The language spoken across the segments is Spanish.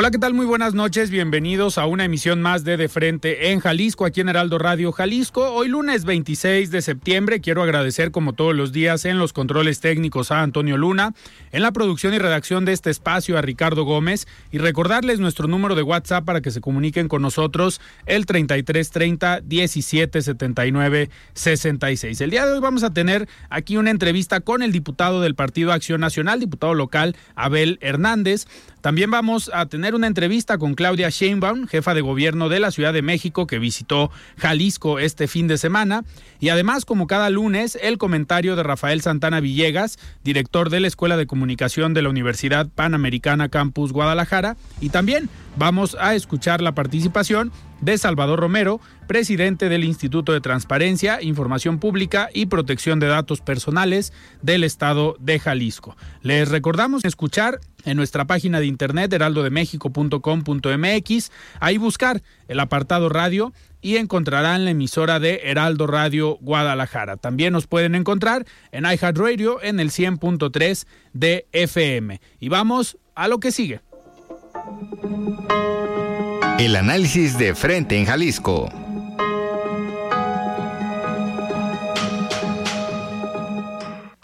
Hola, ¿qué tal? Muy buenas noches. Bienvenidos a una emisión más de De Frente en Jalisco, aquí en Heraldo Radio Jalisco. Hoy lunes 26 de septiembre quiero agradecer como todos los días en los controles técnicos a Antonio Luna, en la producción y redacción de este espacio a Ricardo Gómez y recordarles nuestro número de WhatsApp para que se comuniquen con nosotros el 3330 1779 66. El día de hoy vamos a tener aquí una entrevista con el diputado del Partido Acción Nacional, diputado local Abel Hernández. También vamos a tener una entrevista con Claudia Sheinbaum, jefa de gobierno de la Ciudad de México, que visitó Jalisco este fin de semana. Y además, como cada lunes, el comentario de Rafael Santana Villegas, director de la Escuela de Comunicación de la Universidad Panamericana Campus Guadalajara. Y también vamos a escuchar la participación de Salvador Romero, presidente del Instituto de Transparencia, Información Pública y Protección de Datos Personales del Estado de Jalisco. Les recordamos escuchar en nuestra página de internet heraldodemexico.com.mx, ahí buscar el apartado radio y encontrarán la emisora de Heraldo Radio Guadalajara. También nos pueden encontrar en iHeartRadio en el 100.3 de FM. Y vamos a lo que sigue. El análisis de frente en Jalisco.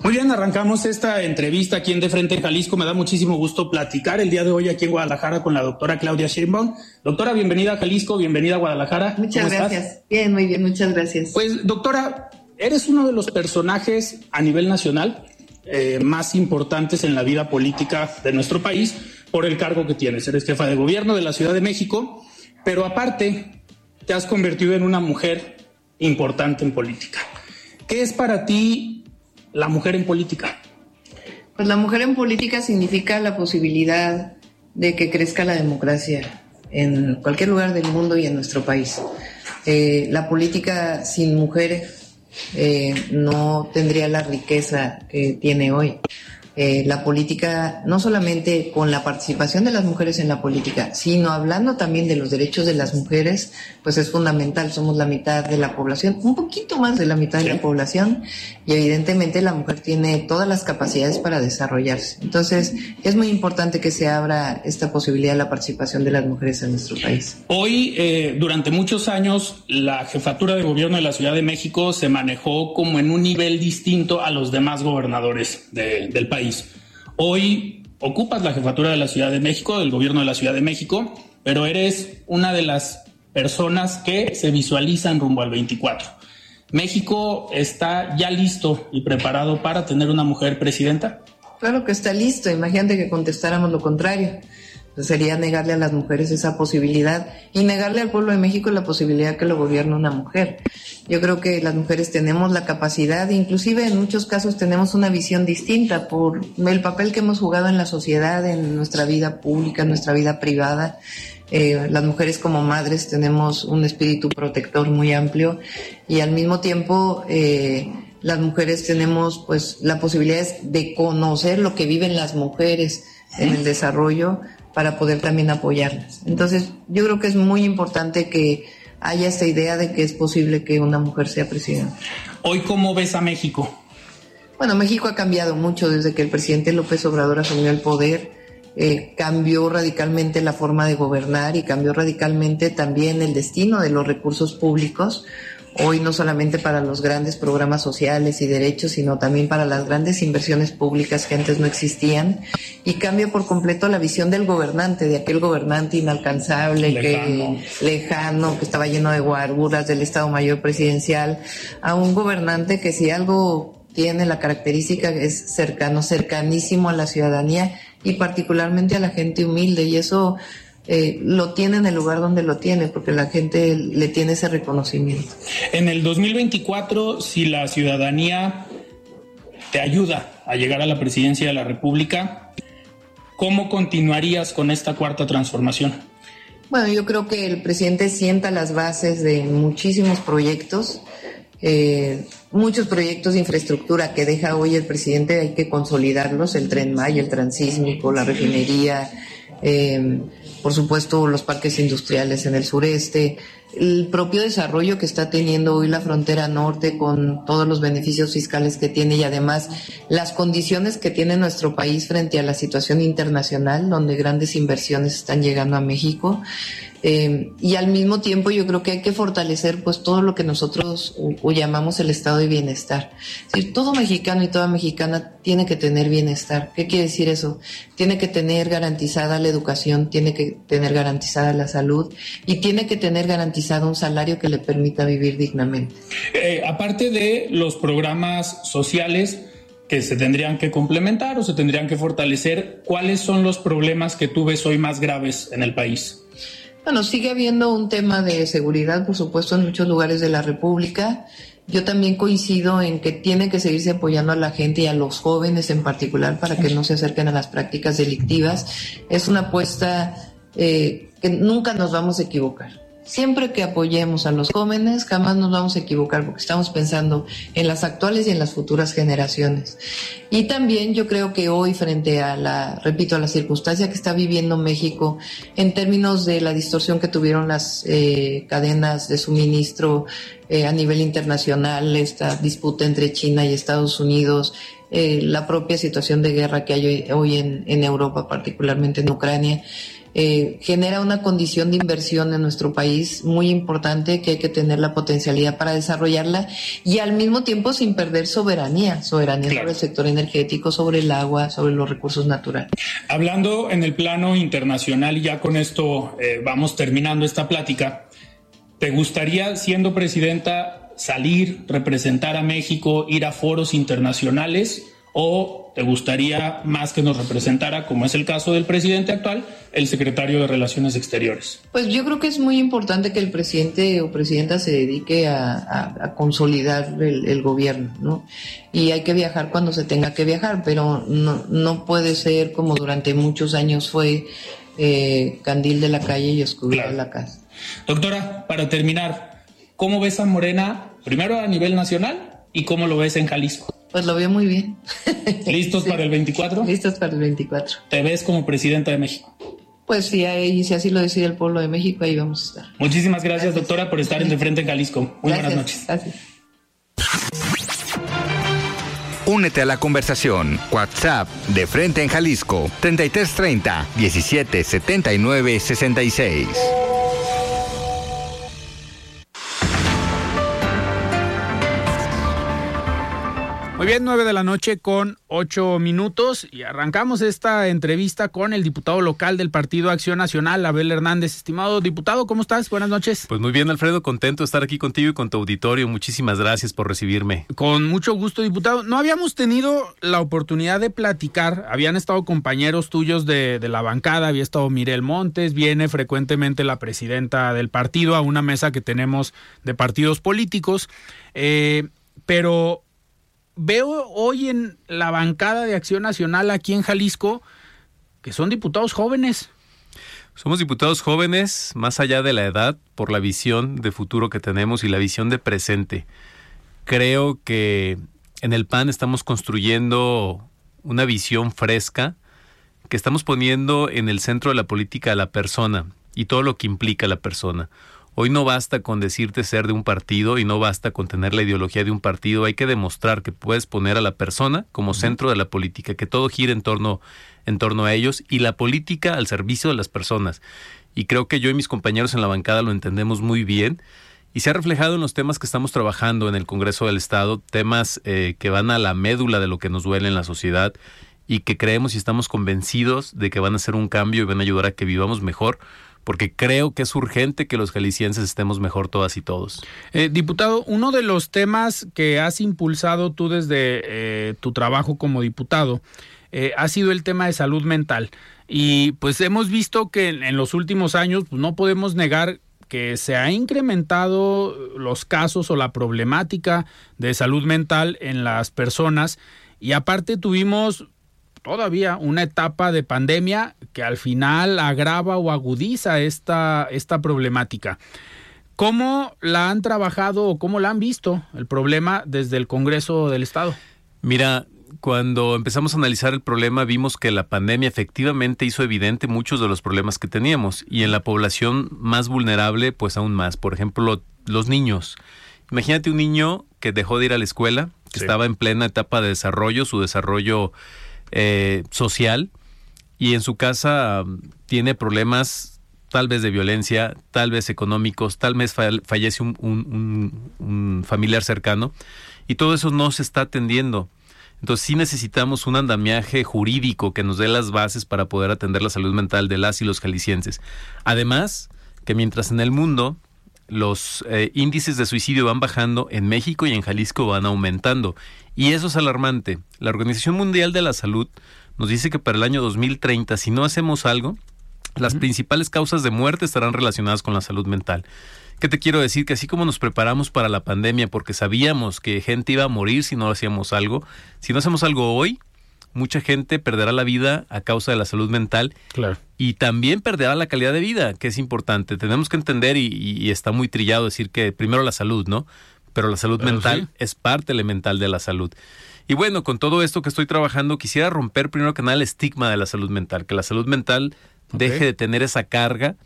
Muy bien, arrancamos esta entrevista aquí en De Frente en Jalisco. Me da muchísimo gusto platicar el día de hoy aquí en Guadalajara con la doctora Claudia Sheinbaum. Doctora, bienvenida a Jalisco, bienvenida a Guadalajara. Muchas gracias. Bien, muy bien, muchas gracias. Pues, doctora, eres uno de los personajes a nivel nacional eh, más importantes en la vida política de nuestro país por el cargo que tienes. Eres jefa de gobierno de la Ciudad de México, pero aparte te has convertido en una mujer importante en política. ¿Qué es para ti la mujer en política? Pues la mujer en política significa la posibilidad de que crezca la democracia en cualquier lugar del mundo y en nuestro país. Eh, la política sin mujeres eh, no tendría la riqueza que tiene hoy. Eh, la política, no solamente con la participación de las mujeres en la política, sino hablando también de los derechos de las mujeres, pues es fundamental. Somos la mitad de la población, un poquito más de la mitad de la población, y evidentemente la mujer tiene todas las capacidades para desarrollarse. Entonces, es muy importante que se abra esta posibilidad de la participación de las mujeres en nuestro país. Hoy, eh, durante muchos años, la jefatura de gobierno de la Ciudad de México se manejó como en un nivel distinto a los demás gobernadores del país. Hoy ocupas la jefatura de la Ciudad de México, del gobierno de la Ciudad de México, pero eres una de las personas que se visualizan rumbo al 24. ¿México está ya listo y preparado para tener una mujer presidenta? Claro que está listo. Imagínate que contestáramos lo contrario sería negarle a las mujeres esa posibilidad y negarle al pueblo de México la posibilidad que lo gobierne una mujer. Yo creo que las mujeres tenemos la capacidad, inclusive en muchos casos tenemos una visión distinta por el papel que hemos jugado en la sociedad, en nuestra vida pública, en nuestra vida privada. Eh, las mujeres como madres tenemos un espíritu protector muy amplio y al mismo tiempo eh, las mujeres tenemos pues la posibilidad de conocer lo que viven las mujeres en el desarrollo para poder también apoyarlas. Entonces, yo creo que es muy importante que haya esta idea de que es posible que una mujer sea presidenta. Hoy, ¿cómo ves a México? Bueno, México ha cambiado mucho desde que el presidente López Obrador asumió el poder. Eh, cambió radicalmente la forma de gobernar y cambió radicalmente también el destino de los recursos públicos hoy no solamente para los grandes programas sociales y derechos, sino también para las grandes inversiones públicas que antes no existían, y cambia por completo la visión del gobernante, de aquel gobernante inalcanzable, lejano. que lejano, que estaba lleno de guarduras del Estado Mayor Presidencial, a un gobernante que si algo tiene la característica es cercano, cercanísimo a la ciudadanía y particularmente a la gente humilde, y eso eh, lo tiene en el lugar donde lo tiene, porque la gente le tiene ese reconocimiento. En el 2024, si la ciudadanía te ayuda a llegar a la presidencia de la República, ¿cómo continuarías con esta cuarta transformación? Bueno, yo creo que el presidente sienta las bases de muchísimos proyectos. Eh, muchos proyectos de infraestructura que deja hoy el presidente hay que consolidarlos, el tren Maya, el transísmico, la refinería, eh, por supuesto los parques industriales en el sureste, el propio desarrollo que está teniendo hoy la frontera norte con todos los beneficios fiscales que tiene y además las condiciones que tiene nuestro país frente a la situación internacional, donde grandes inversiones están llegando a México. Eh, y al mismo tiempo yo creo que hay que fortalecer pues todo lo que nosotros o, llamamos el estado de bienestar. Es todo mexicano y toda mexicana tiene que tener bienestar. ¿Qué quiere decir eso? Tiene que tener garantizada la educación, tiene que tener garantizada la salud y tiene que tener garantizado un salario que le permita vivir dignamente. Eh, aparte de los programas sociales, que se tendrían que complementar o se tendrían que fortalecer, ¿cuáles son los problemas que tú ves hoy más graves en el país? Bueno, sigue habiendo un tema de seguridad, por supuesto, en muchos lugares de la República. Yo también coincido en que tiene que seguirse apoyando a la gente y a los jóvenes en particular para que no se acerquen a las prácticas delictivas. Es una apuesta eh, que nunca nos vamos a equivocar. Siempre que apoyemos a los jóvenes, jamás nos vamos a equivocar porque estamos pensando en las actuales y en las futuras generaciones. Y también yo creo que hoy, frente a la, repito, a la circunstancia que está viviendo México en términos de la distorsión que tuvieron las eh, cadenas de suministro eh, a nivel internacional, esta disputa entre China y Estados Unidos, eh, la propia situación de guerra que hay hoy, hoy en, en Europa, particularmente en Ucrania, eh, genera una condición de inversión en nuestro país muy importante que hay que tener la potencialidad para desarrollarla y al mismo tiempo sin perder soberanía, soberanía sobre el sector energético, sobre el agua, sobre los recursos naturales. Hablando en el plano internacional, y ya con esto eh, vamos terminando esta plática, ¿te gustaría, siendo presidenta, salir, representar a México, ir a foros internacionales? ¿O te gustaría más que nos representara, como es el caso del presidente actual, el secretario de Relaciones Exteriores? Pues yo creo que es muy importante que el presidente o presidenta se dedique a, consolidar el, gobierno, ¿no? Y hay que viajar cuando se tenga que viajar, pero no, no puede ser como durante muchos años fue eh, candil de la calle y oscuridad de la casa. Doctora, para terminar, ¿cómo ves a Morena, primero a nivel nacional y cómo lo ves en Jalisco? Pues lo veo muy bien. ¿Listos para el 24? Listos para el 24. ¿Te ves como presidenta de México? Pues sí, ahí, si así lo decide el pueblo de México, ahí vamos a estar. Muchísimas gracias, doctora, por estar en De Frente en Jalisco. Muy buenas noches. Gracias. Únete a la conversación. WhatsApp de Frente en Jalisco 3330 1779 66. Muy bien, nueve de la noche con ocho minutos y arrancamos esta entrevista con el diputado local del Partido Acción Nacional, Abel Hernández. Estimado diputado, ¿cómo estás? Buenas noches. Pues muy bien, Alfredo, contento de estar aquí contigo y con tu auditorio. Muchísimas gracias por recibirme. Con mucho gusto, diputado. No habíamos tenido la oportunidad de platicar. Habían estado compañeros tuyos de, de la bancada, había estado Mirel Montes, viene frecuentemente la presidenta del partido a una mesa que tenemos de partidos políticos. Eh, pero veo hoy en la bancada de Acción Nacional aquí en Jalisco que son diputados jóvenes. Somos diputados jóvenes, más allá de la edad, por la visión de futuro que tenemos y la visión de presente. Creo que en el PAN estamos construyendo una visión fresca que estamos poniendo en el centro de la política a la persona y todo lo que implica la persona. Hoy no basta con decirte ser de un partido y no basta con tener la ideología de un partido, hay que demostrar que puedes poner a la persona como centro de la política, que todo gira en torno, en torno a ellos y la política al servicio de las personas. Y creo que yo y mis compañeros en la bancada lo entendemos muy bien. Y se ha reflejado en los temas que estamos trabajando en el Congreso del Estado, temas eh, que van a la médula de lo que nos duele en la sociedad y que creemos y estamos convencidos de que van a hacer un cambio y van a ayudar a que vivamos mejor porque creo que es urgente que los jaliscienses estemos mejor todas y todos. Eh, diputado, uno de los temas que has impulsado tú desde eh, tu trabajo como diputado eh, ha sido el tema de salud mental. Y pues hemos visto que en, los últimos años pues, no podemos negar que se ha incrementado los casos o la problemática de salud mental en las personas y aparte tuvimos todavía una etapa de pandemia que al final agrava o agudiza esta, esta problemática. ¿Cómo la han trabajado o cómo la han visto el problema desde el Congreso del Estado? Mira, cuando empezamos a analizar el problema vimos que la pandemia efectivamente hizo evidente muchos de los problemas que teníamos y en la población más vulnerable pues aún más. Por ejemplo, los niños. Imagínate un niño que dejó de ir a la escuela, que estaba en plena etapa de desarrollo, su desarrollo eh, social y en su casa um, tiene problemas tal vez de violencia, tal vez económicos, tal vez fallece un familiar cercano y todo eso no se está atendiendo. Entonces sí necesitamos un andamiaje jurídico que nos dé las bases para poder atender la salud mental de las y los jaliscienses. Además, que mientras en el mundo los eh, índices de suicidio van bajando, en México y en Jalisco van aumentando. Y eso es alarmante. La Organización Mundial de la Salud nos dice que para el año 2030, si no hacemos algo, las principales causas de muerte estarán relacionadas con la salud mental. ¿Qué te quiero decir? Que así como nos preparamos para la pandemia porque sabíamos que gente iba a morir si no hacíamos algo, si no hacemos algo hoy, mucha gente perderá la vida a causa de la salud mental claro. y también perderá la calidad de vida, que es importante. Tenemos que entender, y, está muy trillado decir que primero la salud, ¿no? Pero la salud mental es parte elemental de la salud. Y bueno, con todo esto que estoy trabajando, quisiera romper primero que nada el estigma de la salud mental, que la salud mental deje de tener esa carga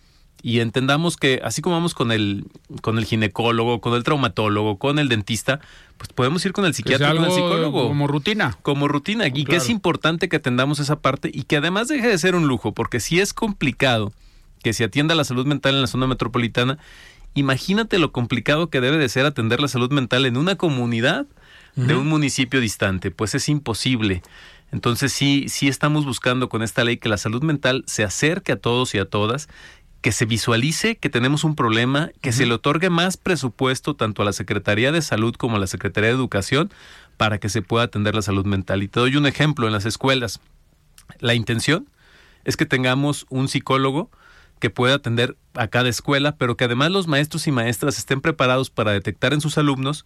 y entendamos que así como vamos con el con el ginecólogo, con el traumatólogo, con el dentista, pues podemos ir con el psiquiatra, con el psicólogo. como rutina, como rutina. Y que es importante que atendamos esa parte y que además deje de ser un lujo, porque si es complicado que se atienda la salud mental en la zona metropolitana, imagínate lo complicado que debe de ser atender la salud mental en una comunidad de un municipio distante, pues es imposible. Entonces sí, sí estamos buscando con esta ley que la salud mental se acerque a todos y a todas que se visualice que tenemos un problema, que se le otorgue más presupuesto tanto a la Secretaría de Salud como a la Secretaría de Educación para que se pueda atender la salud mental. Y te doy un ejemplo en las escuelas. La intención es que tengamos un psicólogo que pueda atender a cada escuela, pero que además los maestros y maestras estén preparados para detectar en sus alumnos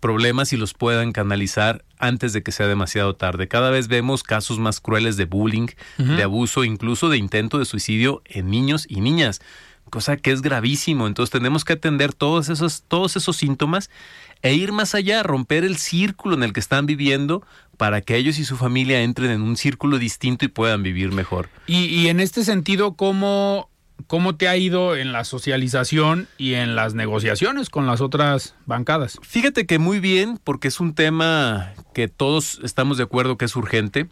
problemas y los puedan canalizar antes de que sea demasiado tarde. Cada vez vemos casos más crueles de bullying, de abuso, incluso de intento de suicidio en niños y niñas, cosa que es gravísimo. Entonces tenemos que atender todos esos, todos esos síntomas e ir más allá, romper el círculo en el que están viviendo para que ellos y su familia entren en un círculo distinto y puedan vivir mejor. Y, y en este sentido, ¿cómo ¿Cómo te ha ido en la socialización y en las negociaciones con las otras bancadas? Fíjate que muy bien, porque es un tema que todos estamos de acuerdo que es urgente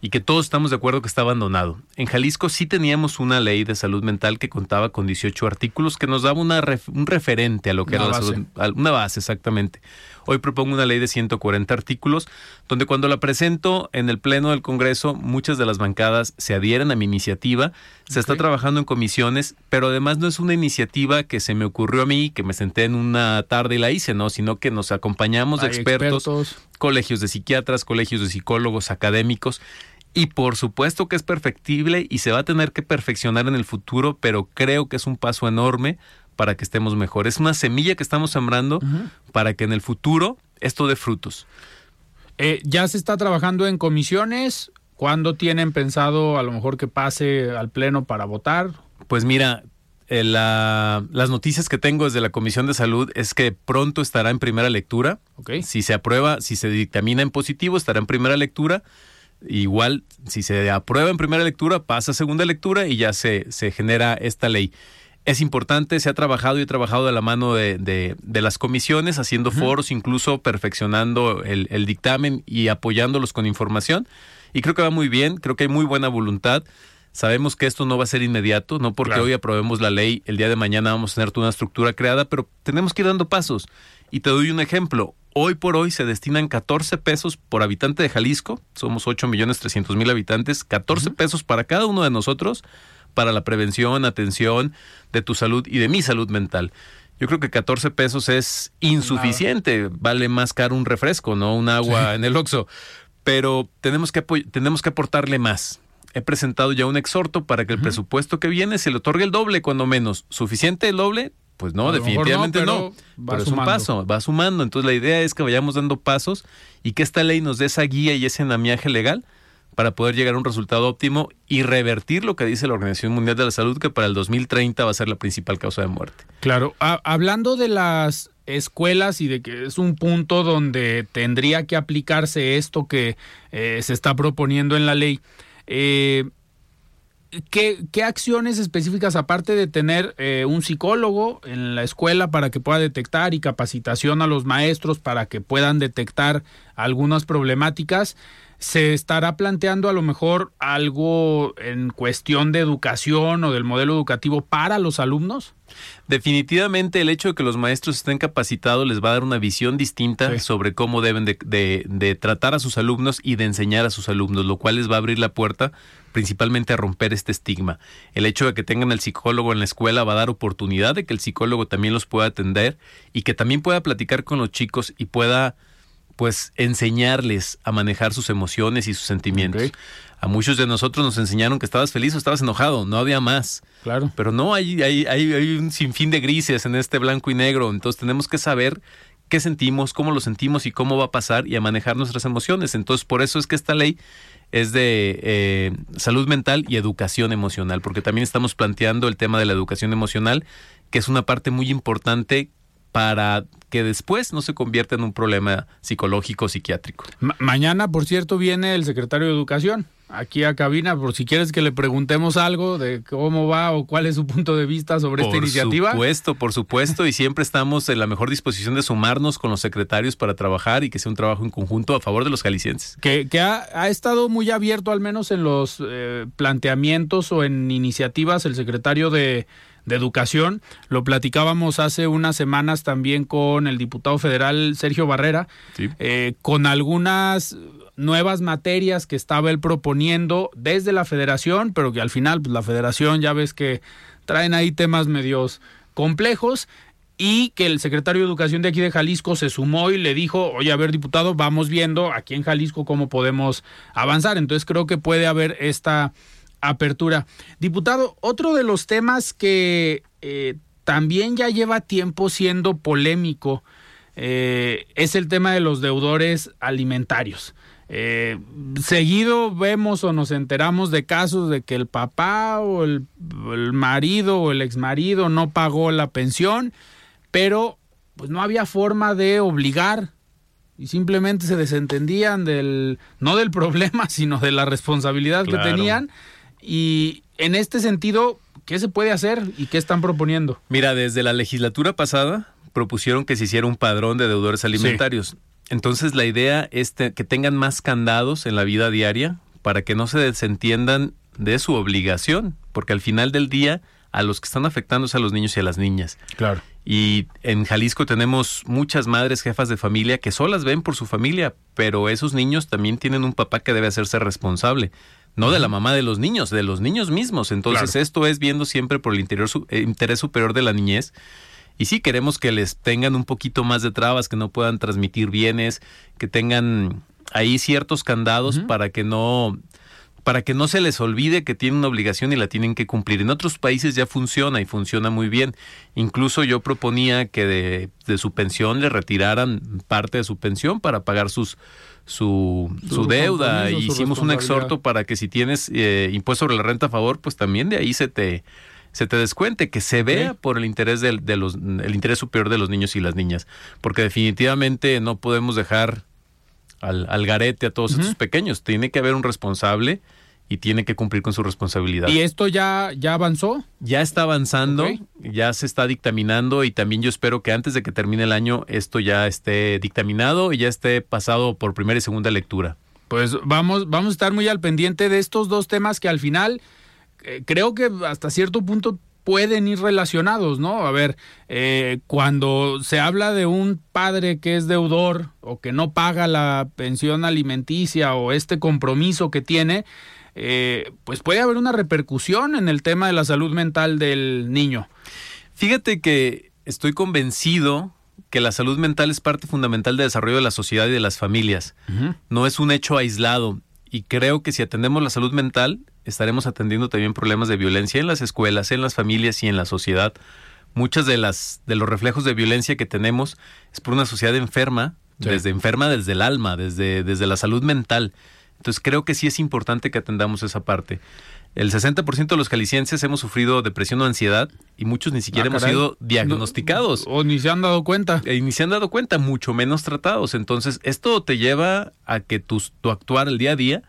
y que todos estamos de acuerdo que está abandonado. En Jalisco sí teníamos una ley de salud mental que contaba con 18 artículos que nos daba una un referente a lo que era la salud, una base exactamente. Hoy propongo una ley de 140 artículos, donde cuando la presento en el Pleno del Congreso, muchas de las bancadas se adhieren a mi iniciativa. Se está trabajando en comisiones, pero además no es una iniciativa que se me ocurrió a mí, que me senté en una tarde y la hice, ¿no? Sino que nos acompañamos de expertos, colegios de psiquiatras, colegios de psicólogos, académicos. Y por supuesto que es perfectible y se va a tener que perfeccionar en el futuro, pero creo que es un paso enorme para que estemos mejor. Es una semilla que estamos sembrando para que en el futuro esto dé frutos. Eh, ¿Ya se está trabajando en comisiones? ¿Cuándo tienen pensado a lo mejor que pase al Pleno para votar? Pues mira, eh, las noticias que tengo desde la Comisión de Salud es que pronto estará en primera lectura. Si se aprueba, si se dictamina en positivo, estará en primera lectura. Igual, si se aprueba en primera lectura, pasa a segunda lectura y ya se, se genera esta ley es importante, se ha trabajado y he trabajado de la mano de, de, las comisiones, haciendo foros, incluso perfeccionando el, el, dictamen y apoyándolos con información. Y creo que va muy bien, creo que hay muy buena voluntad. Sabemos que esto no va a ser inmediato, no porque hoy aprobemos la ley, el día de mañana vamos a tener toda una estructura creada, pero tenemos que ir dando pasos. Y te doy un ejemplo. Hoy por hoy se destinan 14 pesos por habitante de Jalisco, somos 8 millones 300 mil habitantes, 14 pesos para cada uno de nosotros para la prevención, atención de tu salud y de mi salud mental. Yo creo que 14 pesos es insuficiente, vale más caro un refresco, ¿no? Un agua en el Oxxo. Pero tenemos que, tenemos que aportarle más. he presentado ya un exhorto para que el presupuesto que viene se le otorgue el doble, cuando menos. ¿Suficiente el doble? Pues no, definitivamente no. Pero, es un paso, va sumando. Entonces la idea es que vayamos dando pasos y que esta ley nos dé esa guía y ese andamiaje legal para poder llegar a un resultado óptimo y revertir lo que dice la Organización Mundial de la Salud, que para el 2030 va a ser la principal causa de muerte. Claro, hablando de las escuelas y de que es un punto donde tendría que aplicarse esto que eh, se está proponiendo en la ley. Eh, ¿qué, acciones específicas, aparte de tener eh, un psicólogo en la escuela para que pueda detectar y capacitación a los maestros para que puedan detectar algunas problemáticas, se estará planteando a lo mejor algo en cuestión de educación o del modelo educativo para los alumnos? Definitivamente el hecho de que los maestros estén capacitados les va a dar una visión distinta sobre cómo deben de, de, tratar a sus alumnos y de enseñar a sus alumnos, lo cual les va a abrir la puerta principalmente a romper este estigma. El hecho de que tengan el psicólogo en la escuela va a dar oportunidad de que el psicólogo también los pueda atender y que también pueda platicar con los chicos y pueda pues enseñarles a manejar sus emociones y sus sentimientos. A muchos de nosotros nos enseñaron que estabas feliz o estabas enojado, no había más. Claro. Pero no, hay, hay, hay, un sinfín de grises en este blanco y negro, entonces tenemos que saber qué sentimos, cómo lo sentimos y cómo va a pasar y a manejar nuestras emociones. Entonces, por eso es que esta ley es de eh, salud mental y educación emocional, porque también estamos planteando el tema de la educación emocional, que es una parte muy importante para que después no se convierta en un problema psicológico psiquiátrico. mañana, por cierto, viene el secretario de Educación aquí a cabina por si quieres que le preguntemos algo de cómo va o cuál es su punto de vista sobre esta iniciativa. Por supuesto, por supuesto, y siempre estamos en la mejor disposición de sumarnos con los secretarios para trabajar y que sea un trabajo en conjunto a favor de los jaliscienses. Que, ha, estado muy abierto al menos en los eh, planteamientos o en iniciativas el secretario de de Educación. Lo platicábamos hace unas semanas también con el diputado federal Sergio Barrera, eh, con algunas nuevas materias que estaba él proponiendo desde la federación, pero que al final pues, la federación ya ves que traen ahí temas medios complejos y que el secretario de Educación de aquí de Jalisco se sumó y le dijo, oye, a ver, diputado, vamos viendo aquí en Jalisco cómo podemos avanzar. Entonces creo que puede haber esta apertura. Diputado, otro de los temas que eh, también ya lleva tiempo siendo polémico eh, es el tema de los deudores alimentarios. Eh, seguido vemos o nos enteramos de casos de que el papá o el, el marido o el exmarido no pagó la pensión, pero pues no había forma de obligar y simplemente se desentendían del no del problema, sino de la responsabilidad que tenían y en este sentido, ¿qué se puede hacer y qué están proponiendo? Mira, desde la legislatura pasada propusieron que se hiciera un padrón de deudores alimentarios. Entonces la idea es que tengan más candados en la vida diaria para que no se desentiendan de su obligación, porque al final del día a los que están afectando es a los niños y a las niñas. Claro. Y en Jalisco tenemos muchas madres jefas de familia que solas ven por su familia, pero esos niños también tienen un papá que debe hacerse responsable no de la mamá de los niños, de los niños mismos. Entonces esto es viendo siempre por el interior, eh, interés superior de la niñez. Y sí queremos que les tengan un poquito más de trabas, que no puedan transmitir bienes, que tengan ahí ciertos candados para que no para que no se les olvide que tienen una obligación y la tienen que cumplir. En otros países ya funciona y funciona muy bien. Incluso yo proponía que de, de su pensión le retiraran parte de su pensión para pagar sus su, su, deuda. Hicimos un exhorto para que si tienes eh, impuesto sobre la renta a favor, pues también de ahí se te se te descuente, que se vea por el interés de, los, el interés superior de los niños y las niñas, porque definitivamente no podemos dejar al, al garete a todos estos pequeños, tiene que haber un responsable y tiene que cumplir con su responsabilidad. ¿Y esto ya, ya avanzó? Ya está avanzando, ya se está dictaminando y también yo espero que antes de que termine el año esto ya esté dictaminado y ya esté pasado por primera y segunda lectura. Pues vamos, vamos a estar muy al pendiente de estos dos temas que al final eh, creo que hasta cierto punto pueden ir relacionados, ¿no? A ver, eh, cuando se habla de un padre que es deudor o que no paga la pensión alimenticia o este compromiso que tiene, eh, pues puede haber una repercusión en el tema de la salud mental del niño. Fíjate que estoy convencido que la salud mental es parte fundamental del desarrollo de la sociedad y de las familias. No es un hecho aislado. Y creo que si atendemos la salud mental, estaremos atendiendo también problemas de violencia en las escuelas, en las familias y en la sociedad. Muchas de las de los reflejos de violencia que tenemos es por una sociedad enferma, desde enferma desde el alma, desde, desde la salud mental. Entonces creo que sí es importante que atendamos esa parte. El 60% de los jaliscienses hemos sufrido depresión o ansiedad y muchos ni siquiera ah, hemos sido diagnosticados. o ni se han dado cuenta. Y ni se han dado cuenta, mucho menos tratados. Entonces, esto te lleva a que tu, tu actuar el día a día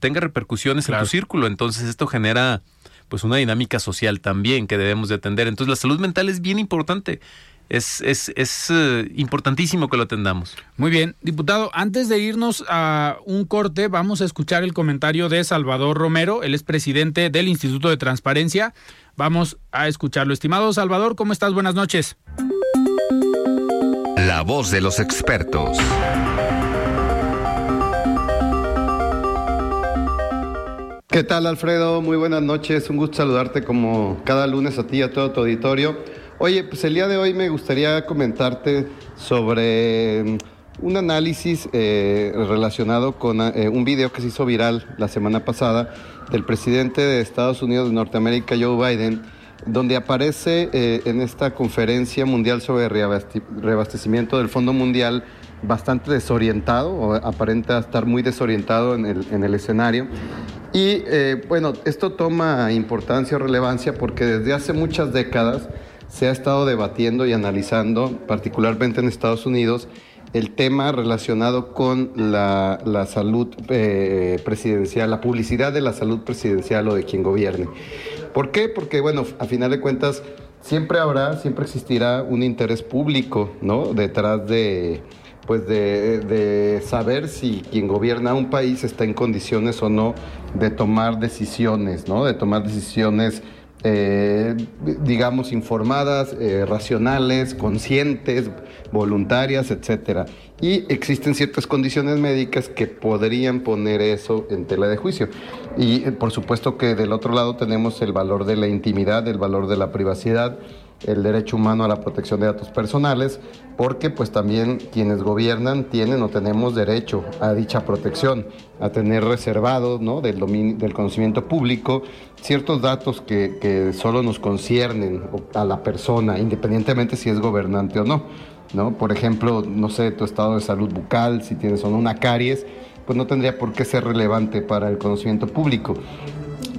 tenga repercusiones en tu círculo. Entonces, esto genera pues una dinámica social también que debemos de atender. Entonces, la salud mental es bien importante es, es, es eh, importantísimo que lo atendamos. Muy bien, diputado, antes de irnos a un corte, vamos a escuchar el comentario de Salvador Romero, él es presidente del Instituto de Transparencia. Vamos a escucharlo. Estimado Salvador, ¿cómo estás? Buenas noches. La voz de los expertos. ¿Qué tal, Alfredo? Muy buenas noches. Un gusto saludarte como cada lunes a ti y a todo tu auditorio. Oye, pues el día de hoy me gustaría comentarte sobre mm, un análisis eh, relacionado con eh, un video que se hizo viral la semana pasada del presidente de Estados Unidos de Norteamérica, Joe Biden, donde aparece eh, en esta conferencia mundial sobre reabastecimiento del Fondo Mundial bastante desorientado, o aparenta estar muy desorientado en el, en el escenario. Y bueno, esto toma importancia o relevancia porque desde hace muchas décadas se ha estado debatiendo y analizando, particularmente en Estados Unidos, el tema relacionado con la, salud eh, presidencial, la publicidad de la salud presidencial o de quien gobierne. ¿Por qué? Porque, bueno, a final de cuentas, siempre habrá, siempre existirá un interés público, ¿no? Detrás de, pues de, de, saber si quien gobierna un país está en condiciones o no de tomar decisiones, ¿no? De tomar decisiones eh, digamos, informadas, eh, racionales, conscientes, voluntarias, etcétera. Y existen ciertas condiciones médicas que podrían poner eso en tela de juicio. Y eh, por supuesto que del otro lado tenemos el valor de la intimidad, el valor de la privacidad, el derecho humano a la protección de datos personales, porque pues también quienes gobiernan tienen o tenemos derecho a dicha protección, a tener reservados ¿no? del, dominio, del conocimiento público ciertos datos que, que solo nos conciernen a la persona, independientemente si es gobernante o no. ¿no? Por ejemplo, no sé, tu estado de salud bucal, si tienes o no una caries, pues no tendría por qué ser relevante para el conocimiento público.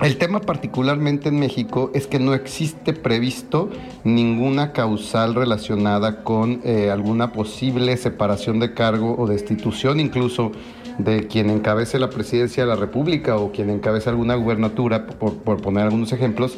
El tema particularmente en México es que no existe previsto ninguna causal relacionada con eh, alguna posible separación de cargo o destitución incluso de quien encabece la presidencia de la República o quien encabece alguna gubernatura, por, poner algunos ejemplos,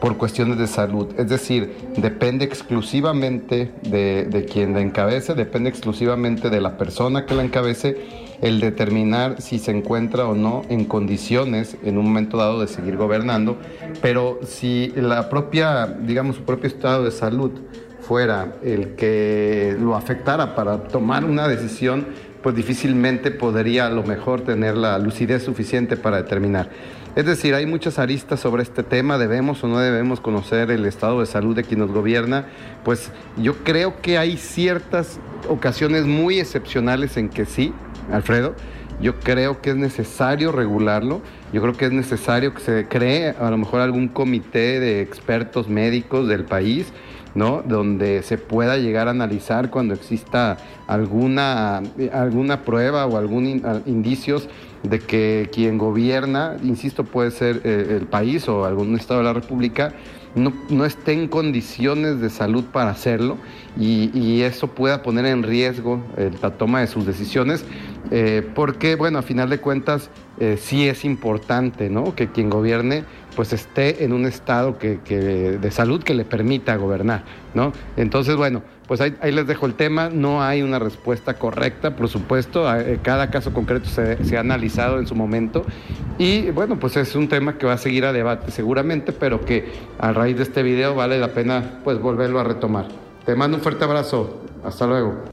por cuestiones de salud. Es decir, depende exclusivamente de, de quien la encabece, depende exclusivamente de la persona que la encabece el determinar si se encuentra o no en condiciones en un momento dado de seguir gobernando, pero si la propia, digamos, su propio estado de salud fuera el que lo afectara para tomar una decisión, pues difícilmente podría a lo mejor tener la lucidez suficiente para determinar. Es decir, hay muchas aristas sobre este tema, debemos o no debemos conocer el estado de salud de quien nos gobierna, pues yo creo que hay ciertas ocasiones muy excepcionales en que sí, Alfredo, yo creo que es necesario regularlo, yo creo que es necesario que se cree a lo mejor algún comité de expertos médicos del país, ¿no? Donde se pueda llegar a analizar cuando exista alguna, alguna prueba o algún indicios de que quien gobierna, insisto, puede ser eh, el país o algún estado de la República, no, no esté en condiciones de salud para hacerlo y, eso pueda poner en riesgo la toma de sus decisiones, eh, porque, bueno, a final de cuentas, eh, sí es importante, ¿no? Que quien gobierne pues esté en un estado que, de salud que le permita gobernar, ¿no? Entonces, bueno, pues ahí, les dejo el tema, no hay una respuesta correcta, por supuesto, eh, cada caso concreto se, ha analizado en su momento y bueno, pues es un tema que va a seguir a debate seguramente, pero que a raíz de este video vale la pena pues volverlo a retomar. Te mando un fuerte abrazo, hasta luego.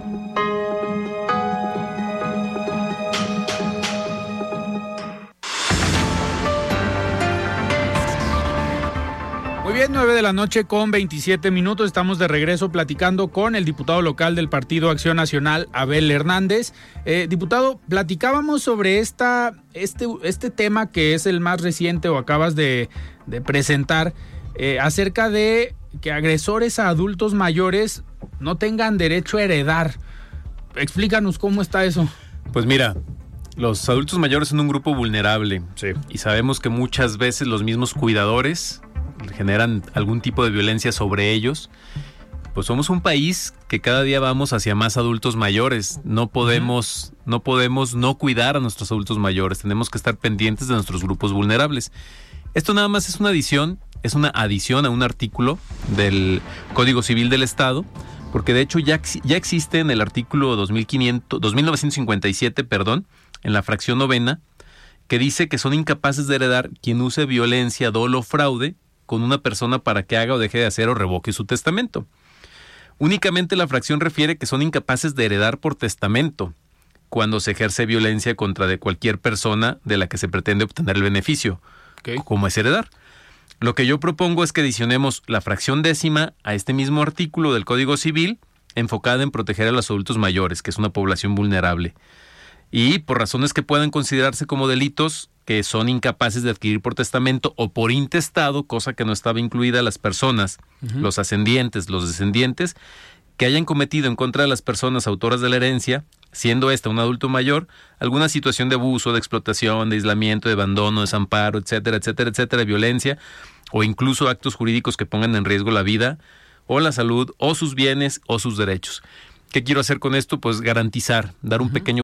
Bien, 9 de la noche con 27 minutos. Estamos de regreso platicando con el diputado local del Partido Acción Nacional, Abel Hernández. Eh, diputado, platicábamos sobre esta, este, este tema que es el más reciente o acabas de, presentar, eh, acerca de que agresores a adultos mayores no tengan derecho a heredar. Explícanos cómo está eso. Pues mira, los adultos mayores son un grupo vulnerable. Sí. Y sabemos que muchas veces los mismos cuidadores generan algún tipo de violencia sobre ellos. Pues somos un país que cada día vamos hacia más adultos mayores. No podemos, no podemos no cuidar a nuestros adultos mayores. Tenemos que estar pendientes de nuestros grupos vulnerables. Esto nada más es una adición, es una adición a un artículo del Código Civil del Estado, porque de hecho ya, ya existe en el artículo 2500, 2957, perdón, en la fracción novena, que dice que son incapaces de heredar quien use violencia, dolo fraude con una persona para que haga o deje de hacer o revoque su testamento. Únicamente la fracción refiere que son incapaces de heredar por testamento cuando se ejerce violencia contra de cualquier persona de la que se pretende obtener el beneficio, como es heredar. Lo que yo propongo es que adicionemos la fracción décima a este mismo artículo del Código Civil enfocada en proteger a los adultos mayores, que es una población vulnerable. Y por razones que puedan considerarse como delitos, que son incapaces de adquirir por testamento o por intestado, cosa que no estaba incluida las personas, los ascendientes, los descendientes, que hayan cometido en contra de las personas autoras de la herencia, siendo ésta un adulto mayor, alguna situación de abuso, de explotación, de aislamiento, de abandono, desamparo, etcétera, etcétera, etcétera, de violencia, o incluso actos jurídicos que pongan en riesgo la vida o la salud o sus bienes o sus derechos. ¿Qué quiero hacer con esto? Pues garantizar, dar un pequeño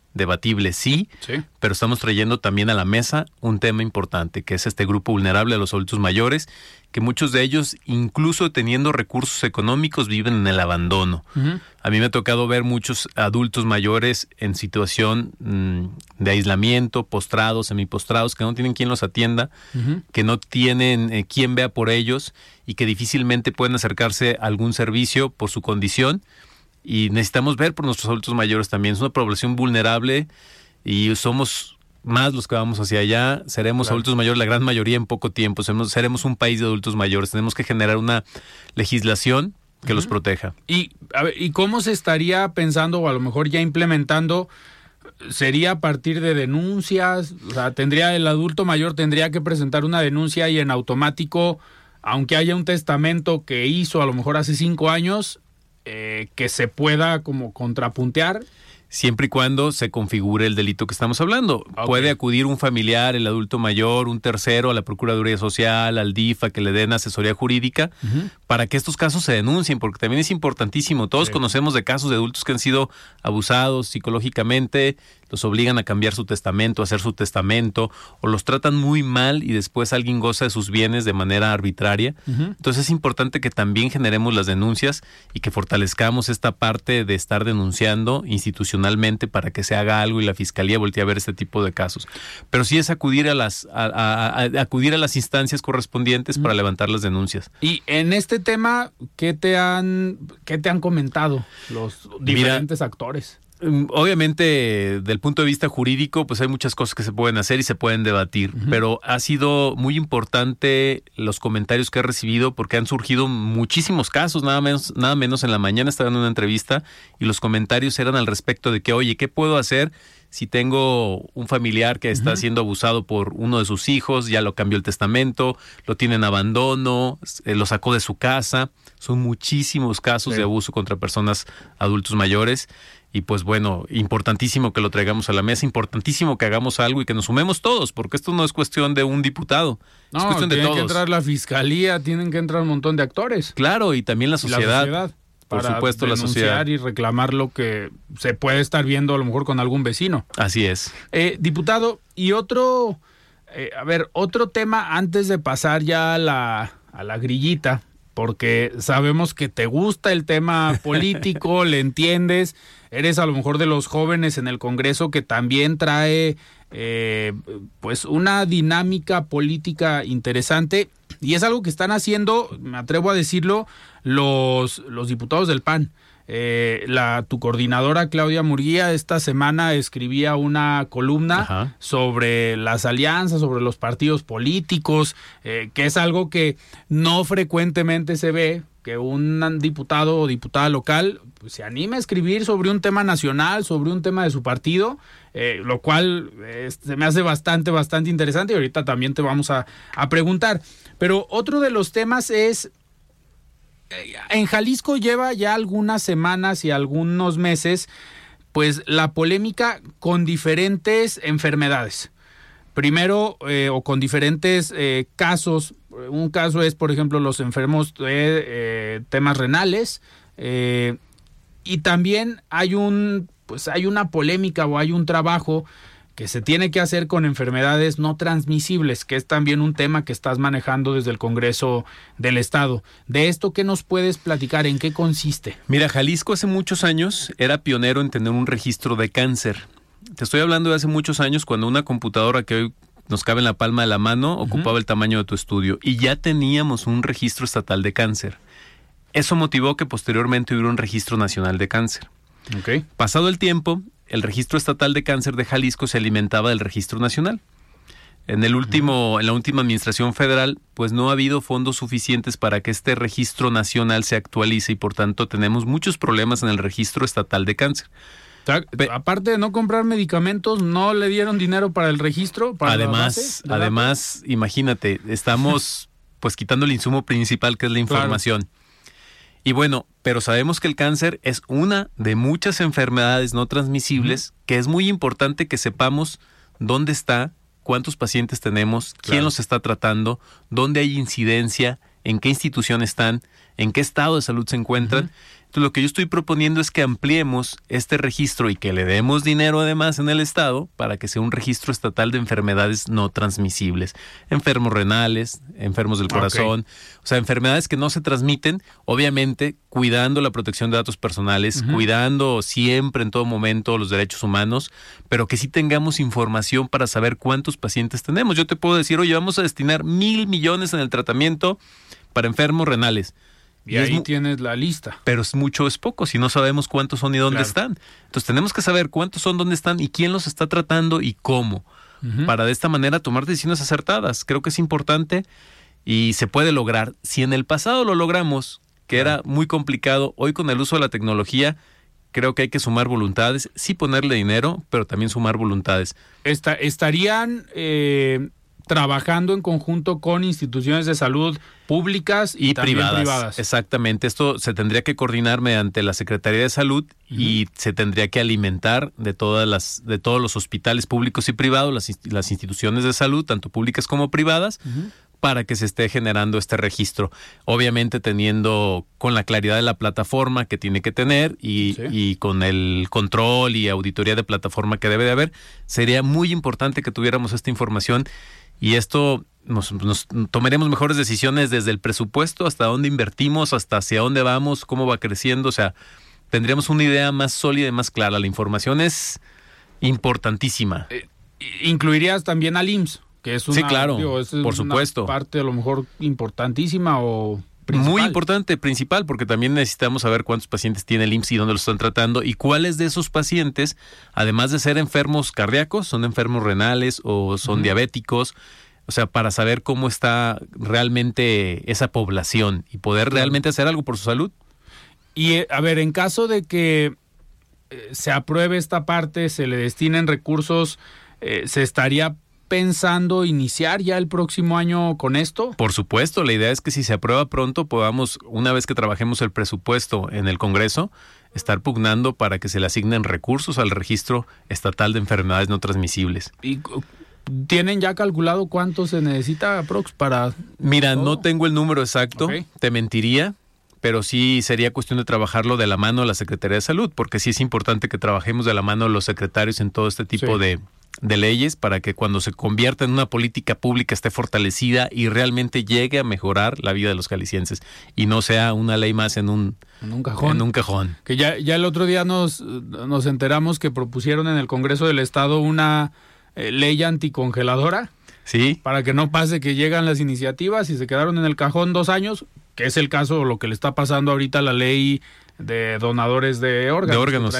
debatible sí, pero estamos trayendo también a la mesa un tema importante, que es este grupo vulnerable a los adultos mayores, que muchos de ellos, incluso teniendo recursos económicos, viven en el abandono. A mí me ha tocado ver muchos adultos mayores en situación mm, de aislamiento, postrados, semipostrados, que no tienen quien los atienda, que no tienen eh, quien vea por ellos y que difícilmente pueden acercarse a algún servicio por su condición y necesitamos ver por nuestros adultos mayores también. Es una población vulnerable y somos más los que vamos hacia allá. Seremos adultos mayores la gran mayoría en poco tiempo. Seremos, un país de adultos mayores. Tenemos que generar una legislación que los proteja. Y, ¿Y cómo se estaría pensando o a lo mejor ya implementando? ¿Sería a partir de denuncias? O sea, tendría el adulto mayor tendría que presentar una denuncia y en automático, aunque haya un testamento que hizo a lo mejor hace cinco años, eh, que se pueda como contrapuntear. Siempre y cuando se configure el delito que estamos hablando. Puede acudir un familiar, el adulto mayor, un tercero a la Procuraduría Social, al DIFA, que le den asesoría jurídica, para que estos casos se denuncien, porque también es importantísimo. Todos conocemos de casos de adultos que han sido abusados psicológicamente, los obligan a cambiar su testamento, a hacer su testamento, o los tratan muy mal y después alguien goza de sus bienes de manera arbitraria. Entonces es importante que también generemos las denuncias y que fortalezcamos esta parte de estar denunciando institucionalmente para que se haga algo y la fiscalía voltee a ver este tipo de casos. Pero sí es acudir a las acudir a las instancias correspondientes para levantar las denuncias. Y en este tema, ¿qué te han qué te han comentado los diferentes actores? Mm, obviamente, del punto de vista jurídico, pues hay muchas cosas que se pueden hacer y se pueden debatir, pero ha sido muy importante los comentarios que he recibido porque han surgido muchísimos casos, nada menos, nada menos en la mañana estaba en una entrevista y los comentarios eran al respecto de que, oye, ¿qué puedo hacer si tengo un familiar que está siendo abusado por uno de sus hijos, ya lo cambió el testamento, lo tiene en abandono, eh, lo sacó de su casa. Son muchísimos casos de abuso contra personas adultos mayores. Y pues bueno, importantísimo que lo traigamos a la mesa, importantísimo que hagamos algo y que nos sumemos todos, porque esto no es cuestión de un diputado, es No, cuestión de tiene todos. que entrar la fiscalía, tienen que entrar un montón de actores. Claro, y también la sociedad. por para supuesto, la sociedad. y reclamar lo que se puede estar viendo a lo mejor con algún vecino. Así es. Eh, diputado, y otro, eh, a ver, otro tema antes de pasar ya a la, a la grillita, porque sabemos que te gusta el tema político, le entiendes, eres a lo mejor de los jóvenes en el Congreso que también trae eh, pues una dinámica política interesante y es algo que están haciendo, me atrevo a decirlo, los, los diputados del PAN. Eh, la, tu coordinadora Claudia Murguía esta semana escribía una columna Ajá. sobre las alianzas, sobre los partidos políticos, eh, que es algo que no frecuentemente se ve, que un diputado o diputada local pues, se anime a escribir sobre un tema nacional, sobre un tema de su partido, eh, lo cual eh, se me hace bastante, bastante interesante y ahorita también te vamos a, a preguntar. Pero otro de los temas es en Jalisco lleva ya algunas semanas y algunos meses, pues la polémica con diferentes enfermedades. Primero, eh, o con diferentes eh, casos. Un caso es, por ejemplo, los enfermos de eh, temas renales. y también hay un, pues hay una polémica o hay un trabajo que se tiene que hacer con enfermedades no transmisibles, que es también un tema que estás manejando desde el Congreso del Estado. De esto, ¿qué nos puedes platicar? ¿En qué consiste? Mira, Jalisco hace muchos años era pionero en tener un registro de cáncer. Te estoy hablando de hace muchos años cuando una computadora que hoy nos cabe en la palma de la mano ocupaba el tamaño de tu estudio y ya teníamos un registro estatal de cáncer. Eso motivó que posteriormente hubiera un registro nacional de cáncer. Pasado el tiempo, el registro estatal de cáncer de Jalisco se alimentaba del registro nacional. En el último, en la última administración federal, pues no ha habido fondos suficientes para que este registro nacional se actualice y por tanto tenemos muchos problemas en el registro estatal de cáncer. O sea, aparte de no comprar medicamentos, no le dieron dinero para el registro. Para además, base además, imagínate, estamos pues quitando el insumo principal que es la información. Y bueno, pero sabemos que el cáncer es una de muchas enfermedades no transmisibles que es muy importante que sepamos dónde está, cuántos pacientes tenemos, quién Claro. los está tratando, dónde hay incidencia, en qué institución están, en qué estado de salud se encuentran. Entonces, lo que yo estoy proponiendo es que ampliemos este registro y que le demos dinero además en el Estado para que sea un registro estatal de enfermedades no transmisibles. Enfermos renales, enfermos del corazón, o sea, enfermedades que no se transmiten, obviamente cuidando la protección de datos personales, cuidando siempre en todo momento los derechos humanos, pero que sí tengamos información para saber cuántos pacientes tenemos. Yo te puedo decir, oye, vamos a destinar mil millones en el tratamiento para enfermos renales. Y, ahí tienes la lista. pero es mucho es poco si no sabemos cuántos son y dónde Claro. están. Entonces tenemos que saber cuántos son, dónde están y quién los está tratando y cómo, para de esta manera tomar decisiones acertadas. Creo que es importante y se puede lograr. Si en el pasado lo logramos, que era muy complicado, hoy con el uso de la tecnología, creo que hay que sumar voluntades, sí ponerle dinero, pero también sumar voluntades. Esta- ¿Estarían eh, trabajando en conjunto con instituciones de salud públicas y, privadas. privadas? Exactamente. Esto se tendría que coordinar mediante la Secretaría de Salud y se tendría que alimentar de todas las, de todos los hospitales públicos y privados, las, las instituciones de salud, tanto públicas como privadas, para que se esté generando este registro. Obviamente teniendo con la claridad de la plataforma que tiene que tener y, Sí. y con el control y auditoría de plataforma que debe de haber, sería muy importante que tuviéramos esta información y esto nos, nos tomaremos mejores decisiones desde el presupuesto, hasta dónde invertimos, hasta hacia dónde vamos, cómo va creciendo. O sea, tendríamos una idea más sólida y más clara. La información es importantísima. ¿Incluirías también al IMSS? Que es una, Sí, claro, digo, es por una supuesto. parte a lo mejor importantísima o principal. Muy importante, principal, porque también necesitamos saber cuántos pacientes tiene el IMSS y dónde los están tratando y cuáles de esos pacientes, además de ser enfermos cardíacos, son enfermos renales o son diabéticos. O sea, para saber cómo está realmente esa población y poder realmente hacer algo por su salud. Y eh, a ver, en caso de que eh, se apruebe esta parte, se le destinen recursos, eh, ¿se estaría pensando iniciar ya el próximo año con esto? Por supuesto, la idea es que si se aprueba pronto podamos, una vez que trabajemos el presupuesto en el Congreso, estar pugnando para que se le asignen recursos al registro estatal de enfermedades no transmisibles. ¿Y tienen ya calculado cuánto se necesita Prox para... Mira, no tengo el número exacto, te mentiría, pero sí sería cuestión de trabajarlo de la mano de la Secretaría de Salud, porque sí es importante que trabajemos de la mano los secretarios en todo este tipo de, de leyes para que cuando se convierta en una política pública esté fortalecida y realmente llegue a mejorar la vida de los calicienses y no sea una ley más en un, en un cajón. En un cajón. Que ya, ya el otro día nos, nos enteramos que propusieron en el Congreso del Estado una eh, ley anticongeladora. Sí. Para que no pase que llegan las iniciativas y se quedaron en el cajón dos años, que es el caso, lo que le está pasando ahorita a la ley de donadores de órganos. De órganos,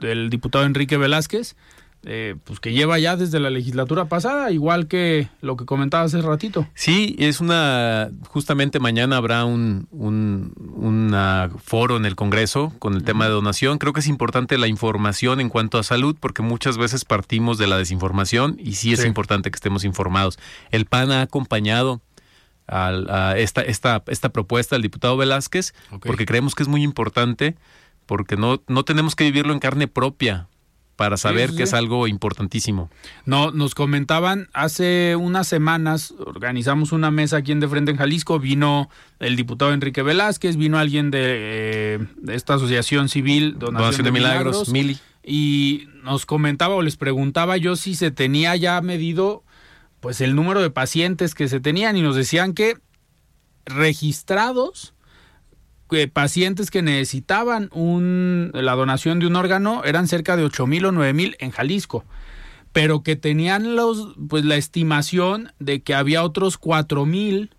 el diputado Enrique Velázquez eh, pues que lleva ya desde la legislatura pasada, igual que lo que comentaba hace ratito. Sí, es una, justamente mañana habrá un, un foro en el Congreso con el tema de donación. Creo que es importante la información en cuanto a salud, porque muchas veces partimos de la desinformación y sí es importante que estemos informados. El PAN ha acompañado a, esta, esta, esta propuesta del diputado Velázquez, porque creemos que es muy importante, porque no, no tenemos que vivirlo en carne propia para saber que es algo importantísimo. No, nos comentaban hace unas semanas, organizamos una mesa aquí en De Frente en Jalisco, vino el diputado Enrique Velázquez, vino alguien de, eh, esta asociación civil, Donación, de, Milagros, Mili. y nos comentaba o les preguntaba yo si se tenía ya medido pues el número de pacientes que se tenían y nos decían que registrados pacientes que necesitaban un, la donación de un órgano eran cerca de 8 mil o 9 mil en Jalisco, pero que tenían los, pues, la estimación de que había otros 4 mil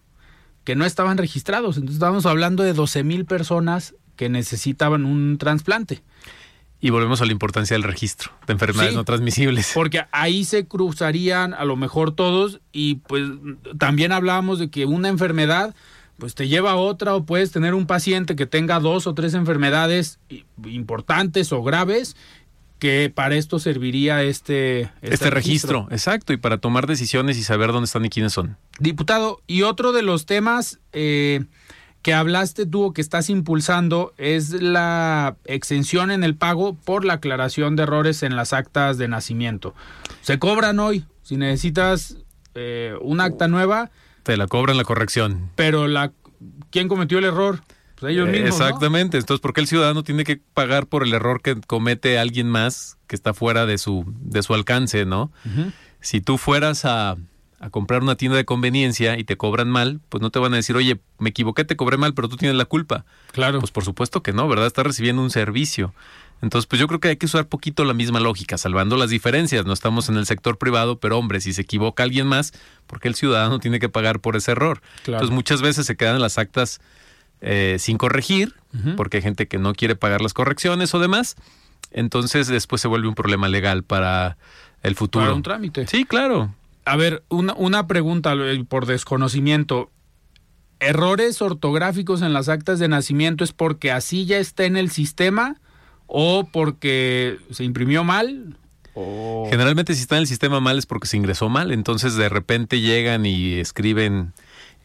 que no estaban registrados. Entonces estábamos hablando de 12 mil personas que necesitaban un trasplante. Y volvemos a la importancia del registro de enfermedades no transmisibles. Porque ahí se cruzarían a lo mejor todos y pues también hablábamos de que una enfermedad pues te lleva a otra o puedes tener un paciente que tenga dos o tres enfermedades importantes o graves que para esto serviría este, este, este registro. Exacto, y para tomar decisiones y saber dónde están y quiénes son. Diputado, y otro de los temas eh, que hablaste tú o que estás impulsando es la exención en el pago por la aclaración de errores en las actas de nacimiento. Se cobran hoy, si necesitas eh, un acta nueva te la cobran la corrección. Pero la ¿quién cometió el error? Pues ellos mismos. Exactamente. Entonces, ¿por qué el ciudadano tiene que pagar por el error que comete alguien más que está fuera de su, de su alcance, ¿no? Si tú fueras a, a comprar una tienda de conveniencia y te cobran mal, pues no te van a decir, oye, me equivoqué, te cobré mal, pero tú tienes la culpa. Claro. Pues por supuesto que no, ¿verdad? Estás recibiendo un servicio. Entonces, pues yo creo que hay que usar poquito la misma lógica, salvando las diferencias. No estamos en el sector privado, pero hombre, si se equivoca alguien más, ¿por qué el ciudadano tiene que pagar por ese error? Entonces, muchas veces se quedan las actas eh, sin corregir, porque hay gente que no quiere pagar las correcciones o demás. Entonces, después se vuelve un problema legal para el futuro. Para un trámite. Sí, claro. A ver, una, una pregunta eh, por desconocimiento. ¿Errores ortográficos en las actas de nacimiento es porque así ya está en el sistema? O porque se imprimió mal. O... Generalmente si está en el sistema mal es porque se ingresó mal, entonces de repente llegan y escriben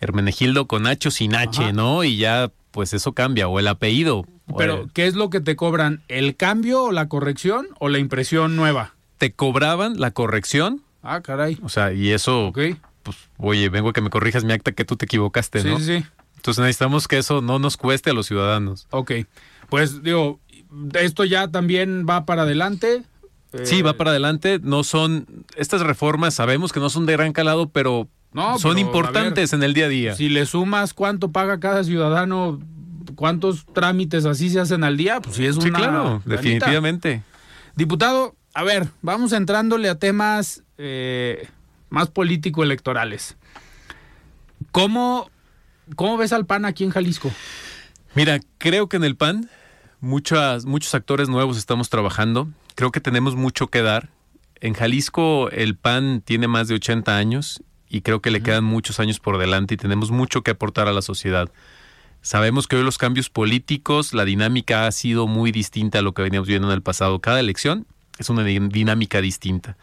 Hermenegildo con H sin H, ¿no? Y ya pues eso cambia, o el apellido. Pero, ¿qué es lo que te cobran? ¿El cambio o la corrección o la impresión nueva? Te cobraban la corrección. Ah, caray. O sea, y eso, pues, oye, vengo a que me corrijas mi acta que tú te equivocaste, ¿no? Sí, sí. Entonces necesitamos que eso no nos cueste a los ciudadanos. Ok. Pues digo, esto ya también va para adelante. Sí, va para adelante. No son estas reformas, sabemos que no son de gran calado, pero son importantes en el día a día. Si le sumas cuánto paga cada ciudadano, cuántos trámites así se hacen al día, pues sí es una. Sí, claro, definitivamente. Diputado, a ver, vamos entrándole a temas eh, más político-electorales. ¿Cómo, ¿Cómo ves al PAN aquí en Jalisco? Mira, creo que en el PAN Muchas, muchos actores nuevos estamos trabajando. Creo que tenemos mucho que dar. En Jalisco el PAN tiene más de 80 años y creo que le quedan muchos años por delante y tenemos mucho que aportar a la sociedad. Sabemos que hoy los cambios políticos, la dinámica ha sido muy distinta a lo que veníamos viendo en el pasado. Cada elección es una dinámica distinta.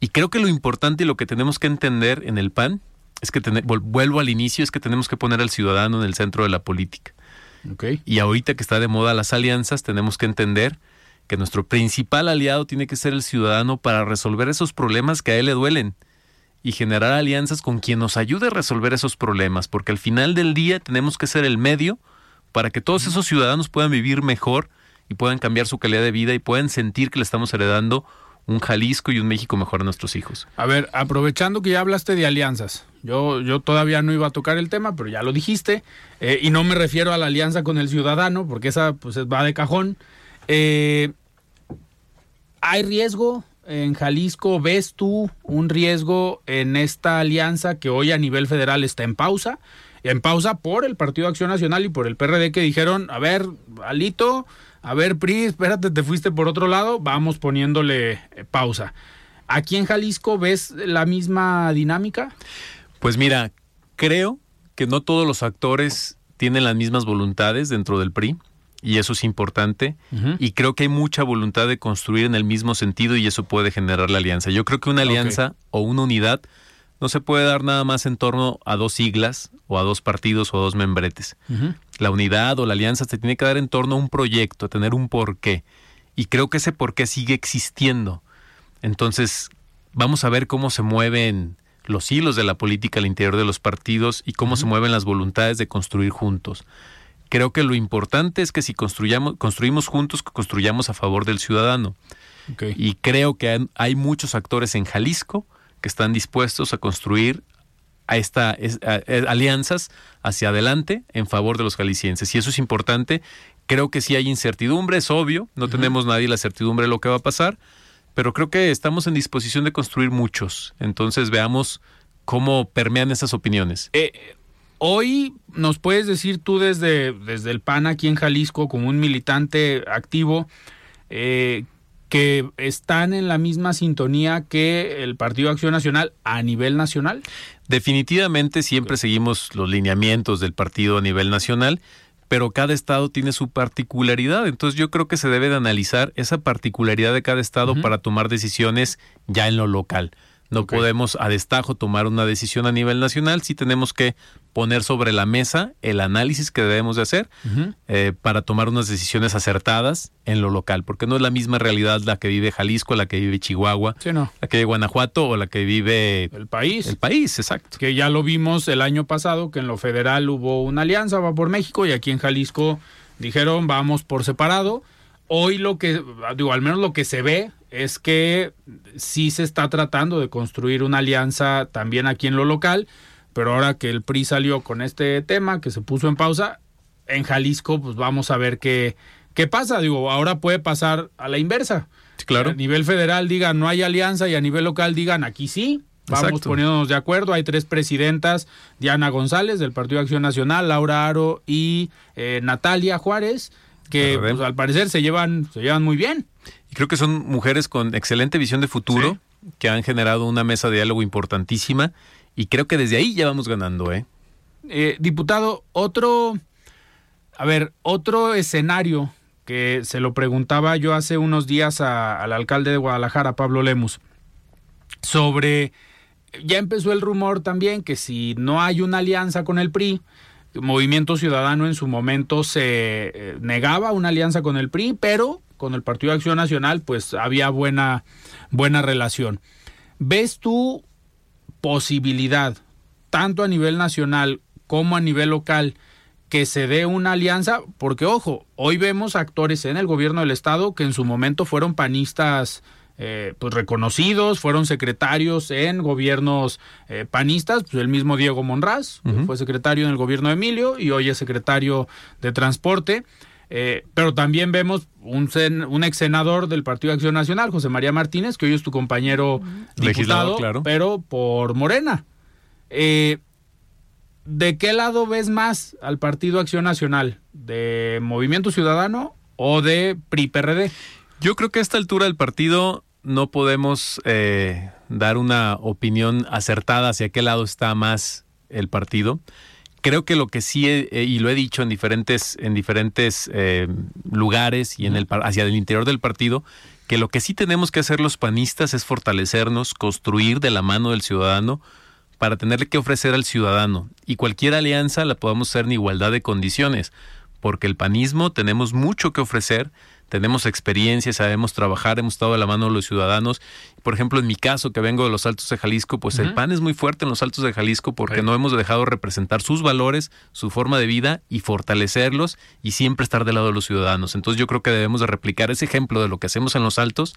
Y creo que lo importante y lo que tenemos que entender en el PAN es que vuelvo al inicio, es que tenemos que poner al ciudadano en el centro de la política. Y ahorita que está de moda las alianzas, tenemos que entender que nuestro principal aliado tiene que ser el ciudadano para resolver esos problemas que a él le duelen y generar alianzas con quien nos ayude a resolver esos problemas, porque al final del día tenemos que ser el medio para que todos esos ciudadanos puedan vivir mejor y puedan cambiar su calidad de vida y puedan sentir que le estamos heredando un Jalisco y un México mejor a nuestros hijos. A ver, aprovechando que ya hablaste de alianzas, yo, yo todavía no iba a tocar el tema, pero ya lo dijiste, eh, y no me refiero a la alianza con el ciudadano, porque esa pues va de cajón. Eh, ¿Hay riesgo en Jalisco? ¿Ves tú un riesgo en esta alianza que hoy a nivel federal está en pausa? En pausa por el Partido Acción Nacional y por el PRD que dijeron, a ver, Alito, a ver, PRI, espérate, te fuiste por otro lado, vamos poniéndole eh, pausa. ¿Aquí en Jalisco ves la misma dinámica? Pues mira, creo que no todos los actores tienen las mismas voluntades dentro del PRI y eso es importante y creo que hay mucha voluntad de construir en el mismo sentido y eso puede generar la alianza. Yo creo que una alianza o una unidad no se puede dar nada más en torno a dos siglas o a dos partidos o a dos membretes. La unidad o la alianza se tiene que dar en torno a un proyecto, a tener un porqué. Y creo que ese porqué sigue existiendo. Entonces, vamos a ver cómo se mueven los hilos de la política al interior de los partidos y cómo se mueven las voluntades de construir juntos. Creo que lo importante es que si construyamos, construimos juntos, construyamos a favor del ciudadano. Y creo que hay muchos actores en Jalisco que están dispuestos a construir a esta alianzas hacia adelante en favor de los jaliscienses. Y eso es importante. Creo que sí hay incertidumbre, es obvio, no tenemos nadie la certidumbre de lo que va a pasar, pero creo que estamos en disposición de construir muchos. Entonces veamos cómo permean esas opiniones. Eh, hoy nos puedes decir tú desde, desde el PAN aquí en Jalisco, como un militante activo, eh, que están en la misma sintonía que el Partido Acción Nacional a nivel nacional? Definitivamente siempre seguimos los lineamientos del partido a nivel nacional, pero cada estado tiene su particularidad. Entonces yo creo que se debe de analizar esa particularidad de cada estado para tomar decisiones ya en lo local. No podemos a destajo tomar una decisión a nivel nacional, sí tenemos que poner sobre la mesa el análisis que debemos de hacer eh, para tomar unas decisiones acertadas en lo local, porque no es la misma realidad la que vive Jalisco, la que vive Chihuahua, la que vive Guanajuato o la que vive el país. El país, exacto. Que ya lo vimos el año pasado, que en lo federal hubo una alianza, va por México, y aquí en Jalisco dijeron vamos por separado. Hoy lo que, digo, al menos lo que se ve es que sí se está tratando de construir una alianza también aquí en lo local, pero ahora que el PRI salió con este tema, que se puso en pausa, en Jalisco, pues vamos a ver qué, qué pasa. Digo, ahora puede pasar a la inversa. claro. A nivel federal digan no hay alianza y a nivel local digan aquí sí. Vamos poniéndonos de acuerdo. Hay tres presidentas, Diana González del Partido de Acción Nacional, Laura Aro y eh, Natalia Juárez, que pues, al parecer se llevan, se llevan muy bien. Creo que son mujeres con excelente visión de futuro, que han generado una mesa de diálogo importantísima, y creo que desde ahí ya vamos ganando, ¿eh? eh diputado, otro, a ver, otro escenario que se lo preguntaba yo hace unos días al alcalde de Guadalajara, Pablo Lemus, sobre, ya empezó el rumor también que si no hay una alianza con el PRI, Movimiento Ciudadano en su momento se eh, negaba una alianza con el PRI, pero con el Partido de Acción Nacional pues había buena, buena relación. ¿Ves tú posibilidad, tanto a nivel nacional como a nivel local, que se dé una alianza? Porque ojo, hoy vemos actores en el gobierno del estado que en su momento fueron panistas eh, pues reconocidos, fueron secretarios en gobiernos eh, panistas, pues el mismo Diego Monraz, fue secretario en el gobierno de Emilio y hoy es secretario de Transporte. Eh, pero también vemos un, un ex senador del Partido de Acción Nacional, José María Martínez, que hoy es tu compañero diputado, claro. pero por Morena. ¿De qué lado ves más al Partido Acción Nacional? ¿De Movimiento Ciudadano o de PRI-PRD? Yo creo que a esta altura del partido no podemos eh, dar una opinión acertada hacia qué lado está más el partido. Creo que lo que sí, y lo he dicho en diferentes, en diferentes eh, lugares y en el, hacia el interior del partido, que lo que sí tenemos que hacer los panistas es fortalecernos, construir de la mano del ciudadano para tenerle que ofrecer al ciudadano. Y cualquier alianza la podamos hacer en igualdad de condiciones, porque el panismo tenemos mucho que ofrecer tenemos experiencia, sabemos trabajar, hemos estado de la mano de los ciudadanos. Por ejemplo, en mi caso, que vengo de los Altos de Jalisco, pues el PAN es muy fuerte en los Altos de Jalisco porque no hemos dejado representar sus valores, su forma de vida y fortalecerlos y siempre estar del lado de los ciudadanos. Entonces yo creo que debemos de replicar ese ejemplo de lo que hacemos en los Altos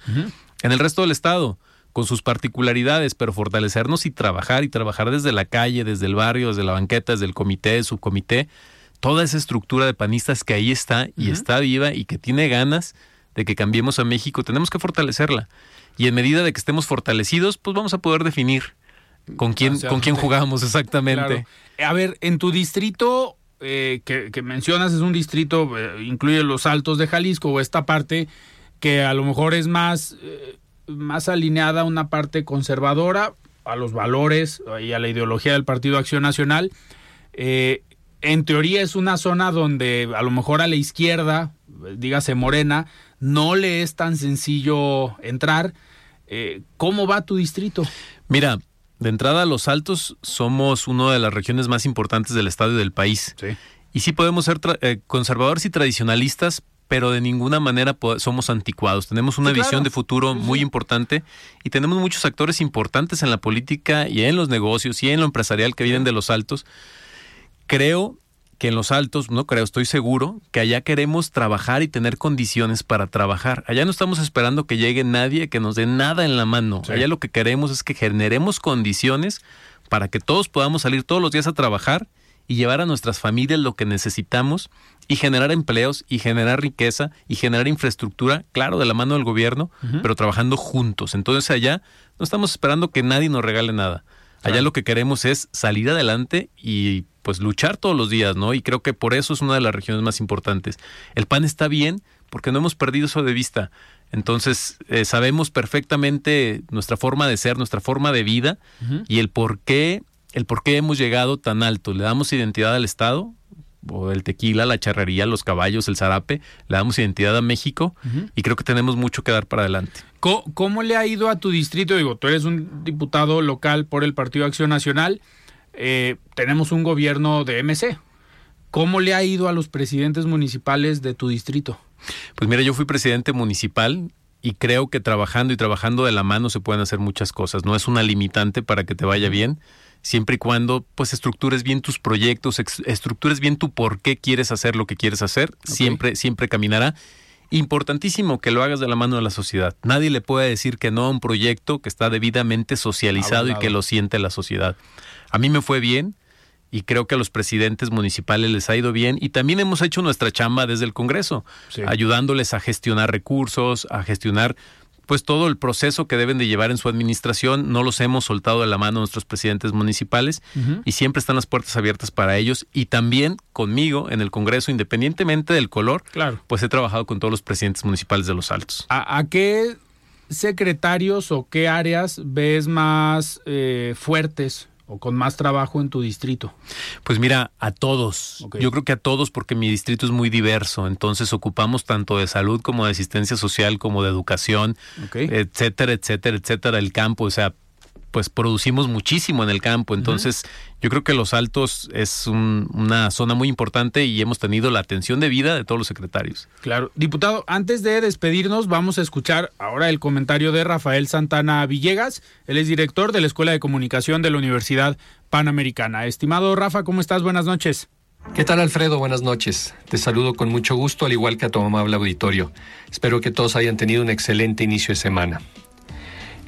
en el resto del Estado con sus particularidades, pero fortalecernos y trabajar y trabajar desde la calle, desde el barrio, desde la banqueta, desde el comité, subcomité, toda esa estructura de panistas que ahí está y está viva y que tiene ganas de que cambiemos a México, tenemos que fortalecerla. Y en medida de que estemos fortalecidos, pues vamos a poder definir con quién, con quién jugamos exactamente. A ver, en tu distrito eh, que, mencionas es un distrito, eh, incluye los altos de Jalisco o esta parte que a lo mejor es más, eh, más alineada a una parte conservadora, a los valores y a la ideología del Partido Acción Nacional. Eh, en teoría es una zona donde a lo mejor a la izquierda, dígase Morena, no le es tan sencillo entrar. Eh, ¿Cómo va tu distrito? Mira, de entrada Los Altos somos una de las regiones más importantes del estado y del país. Sí. Y sí podemos ser eh, conservadores y tradicionalistas, pero de ninguna manera somos anticuados. Tenemos una visión de futuro muy importante y tenemos muchos actores importantes en la política y en los negocios y en lo empresarial que vienen de los altos creo que en los altos, no creo, estoy seguro, que allá queremos trabajar y tener condiciones para trabajar. Allá no estamos esperando que llegue nadie que nos dé nada en la mano. Allá lo que queremos es que generemos condiciones para que todos podamos salir todos los días a trabajar y llevar a nuestras familias lo que necesitamos y generar empleos y generar riqueza y generar infraestructura, claro, de la mano del gobierno, pero trabajando juntos. Entonces allá no estamos esperando que nadie nos regale nada. Allá lo que queremos es salir adelante y pues luchar todos los días, ¿no? Y creo que por eso es una de las regiones más importantes. El PAN está bien porque no hemos perdido eso de vista. Entonces, eh, sabemos perfectamente nuestra forma de ser, nuestra forma de vida y el por qué, el por qué hemos llegado tan alto. Le damos identidad al Estado, o el tequila, la charrería, los caballos, el zarape, le damos identidad a México y creo que tenemos mucho que dar para adelante. ¿Cómo, le ha ido a tu distrito? Digo, tú eres un diputado local por el Partido Acción Nacional. Eh, tenemos un gobierno de MC. ¿Cómo le ha ido a los presidentes municipales de tu distrito? Pues mira, yo fui presidente municipal y creo que trabajando y trabajando de la mano se pueden hacer muchas cosas. No es una limitante para que te vaya bien, siempre y cuando pues estructures bien tus proyectos, estructures bien tu por qué quieres hacer lo que quieres hacer, siempre siempre caminará. Importantísimo que lo hagas de la mano de la sociedad. Nadie le puede decir que no a un proyecto que está debidamente socializado y que lo siente la sociedad. A mí me fue bien y creo que a los presidentes municipales les ha ido bien y también hemos hecho nuestra chamba desde el Congreso, ayudándoles a gestionar recursos, a gestionar pues todo el proceso que deben de llevar en su administración, no los hemos soltado de la mano a nuestros presidentes municipales y siempre están las puertas abiertas para ellos y también conmigo en el Congreso, independientemente del color, claro. pues he trabajado con todos los presidentes municipales de los Altos. ¿A, qué secretarios o qué áreas ves más eh, fuertes o con más trabajo en tu distrito? Pues mira, a todos. Yo creo que a todos porque mi distrito es muy diverso, entonces ocupamos tanto de salud como de asistencia social, como de educación, etcétera, etcétera, etcétera, el campo, o sea, pues producimos muchísimo en el campo. Entonces, yo creo que Los Altos es una zona muy importante y hemos tenido la atención de vida de todos los secretarios. Claro. Diputado, antes de despedirnos, vamos a escuchar ahora el comentario de Rafael Santana Villegas. Él es director de la Escuela de Comunicación de la Universidad Panamericana. Estimado Rafa, ¿cómo estás? Buenas noches. ¿Qué tal Alfredo? Buenas noches. Te saludo con mucho gusto, al igual que a tu amable auditorio. Espero que todos hayan tenido un excelente inicio de semana.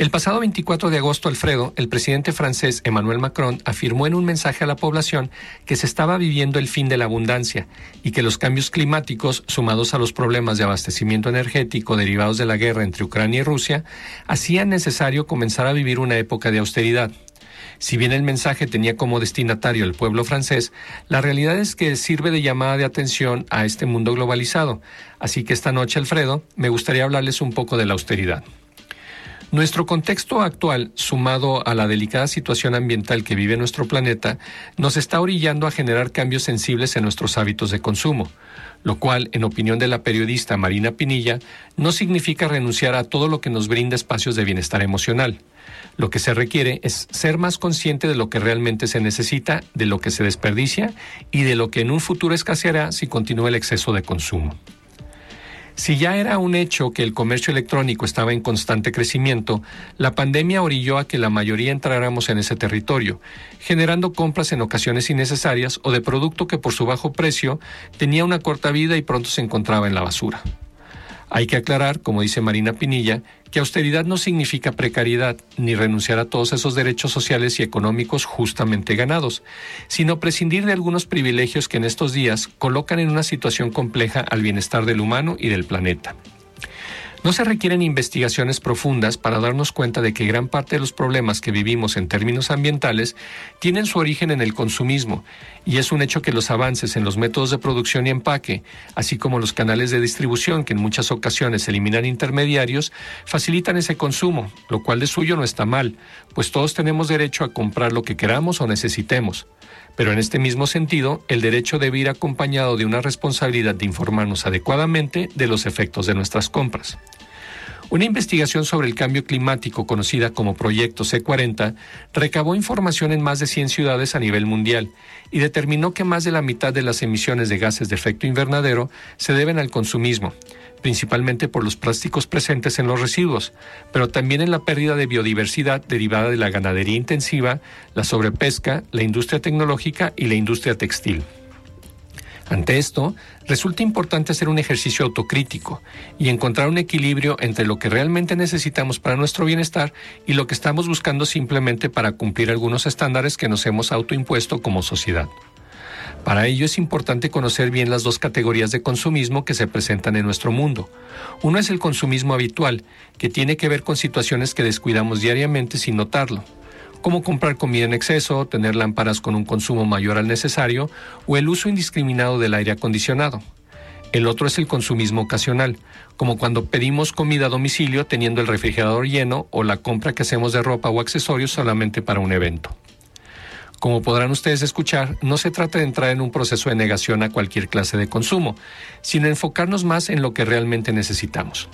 El pasado 24 de agosto, Alfredo, el presidente francés Emmanuel Macron afirmó en un mensaje a la población que se estaba viviendo el fin de la abundancia y que los cambios climáticos, sumados a los problemas de abastecimiento energético derivados de la guerra entre Ucrania y Rusia, hacían necesario comenzar a vivir una época de austeridad. Si bien el mensaje tenía como destinatario el pueblo francés, la realidad es que sirve de llamada de atención a este mundo globalizado. Así que esta noche, Alfredo, me gustaría hablarles un poco de la austeridad. Nuestro contexto actual, sumado a la delicada situación ambiental que vive nuestro planeta, nos está orillando a generar cambios sensibles en nuestros hábitos de consumo, lo cual, en opinión de la periodista Marina Pinilla, no significa renunciar a todo lo que nos brinda espacios de bienestar emocional. Lo que se requiere es ser más consciente de lo que realmente se necesita, de lo que se desperdicia y de lo que en un futuro escaseará si continúa el exceso de consumo. Si ya era un hecho que el comercio electrónico estaba en constante crecimiento, la pandemia orilló a que la mayoría entráramos en ese territorio, generando compras en ocasiones innecesarias o de producto que por su bajo precio tenía una corta vida y pronto se encontraba en la basura. Hay que aclarar, como dice Marina Pinilla, que austeridad no significa precariedad ni renunciar a todos esos derechos sociales y económicos justamente ganados, sino prescindir de algunos privilegios que en estos días colocan en una situación compleja al bienestar del humano y del planeta. No se requieren investigaciones profundas para darnos cuenta de que gran parte de los problemas que vivimos en términos ambientales tienen su origen en el consumismo, y es un hecho que los avances en los métodos de producción y empaque, así como los canales de distribución que en muchas ocasiones eliminan intermediarios, facilitan ese consumo, lo cual de suyo no está mal, pues todos tenemos derecho a comprar lo que queramos o necesitemos. Pero en este mismo sentido, el derecho debe ir acompañado de una responsabilidad de informarnos adecuadamente de los efectos de nuestras compras. Una investigación sobre el cambio climático conocida como Proyecto C40 recabó información en más de 100 ciudades a nivel mundial y determinó que más de la mitad de las emisiones de gases de efecto invernadero se deben al consumismo, principalmente por los plásticos presentes en los residuos, pero también en la pérdida de biodiversidad derivada de la ganadería intensiva, la sobrepesca, la industria tecnológica y la industria textil. Ante esto, resulta importante hacer un ejercicio autocrítico y encontrar un equilibrio entre lo que realmente necesitamos para nuestro bienestar y lo que estamos buscando simplemente para cumplir algunos estándares que nos hemos autoimpuesto como sociedad. Para ello es importante conocer bien las dos categorías de consumismo que se presentan en nuestro mundo. Uno es el consumismo habitual, que tiene que ver con situaciones que descuidamos diariamente sin notarlo como comprar comida en exceso, tener lámparas con un consumo mayor al necesario o el uso indiscriminado del aire acondicionado. El otro es el consumismo ocasional, como cuando pedimos comida a domicilio teniendo el refrigerador lleno o la compra que hacemos de ropa o accesorios solamente para un evento. Como podrán ustedes escuchar, no se trata de entrar en un proceso de negación a cualquier clase de consumo, sino enfocarnos más en lo que realmente necesitamos.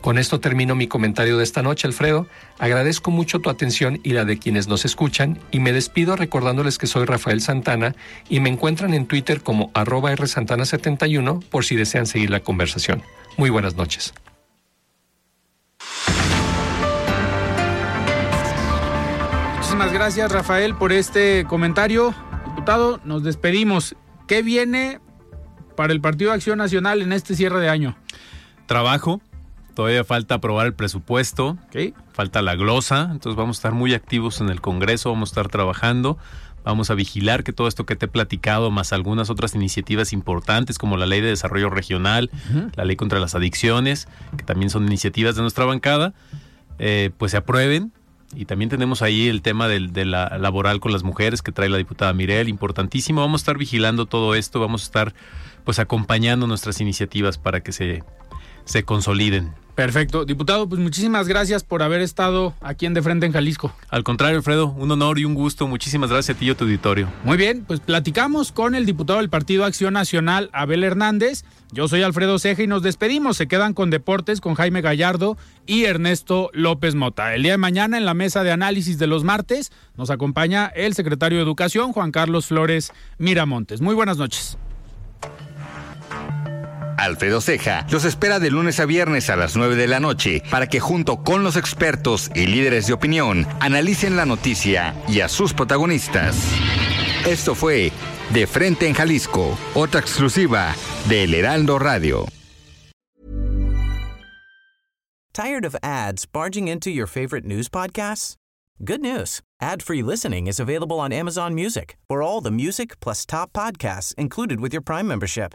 Con esto termino mi comentario de esta noche, Alfredo. Agradezco mucho tu atención y la de quienes nos escuchan y me despido recordándoles que soy Rafael Santana y me encuentran en Twitter como arroba rsantana71 por si desean seguir la conversación. Muy buenas noches. Muchísimas gracias, Rafael, por este comentario. Diputado, nos despedimos. ¿Qué viene para el Partido de Acción Nacional en este cierre de año? Trabajo, Todavía falta aprobar el presupuesto, falta la glosa, entonces vamos a estar muy activos en el Congreso, vamos a estar trabajando, vamos a vigilar que todo esto que te he platicado, más algunas otras iniciativas importantes como la Ley de Desarrollo Regional, la Ley contra las Adicciones, que también son iniciativas de nuestra bancada, eh, pues se aprueben. Y también tenemos ahí el tema del, de la laboral con las mujeres que trae la diputada Mirel, importantísimo. Vamos a estar vigilando todo esto, vamos a estar pues acompañando nuestras iniciativas para que se, se consoliden. Perfecto. Diputado, pues muchísimas gracias por haber estado aquí en De Frente en Jalisco. Al contrario, Alfredo, un honor y un gusto. Muchísimas gracias a ti y a tu auditorio. Muy bien, pues platicamos con el diputado del Partido Acción Nacional, Abel Hernández. Yo soy Alfredo Ceja y nos despedimos. Se quedan con Deportes con Jaime Gallardo y Ernesto López Mota. El día de mañana en la mesa de análisis de los martes nos acompaña el secretario de Educación, Juan Carlos Flores Miramontes. Muy buenas noches. Alfredo Ceja los espera de lunes a viernes a las 9 de la noche para que junto con los expertos y líderes de opinión analicen la noticia y a sus protagonistas. Esto fue De Frente en Jalisco, otra exclusiva de El Heraldo Radio. Tired of ads barging into your favorite news podcasts? Good news. Ad-free listening is available on Amazon Music. For all the music plus top podcasts included with your Prime membership.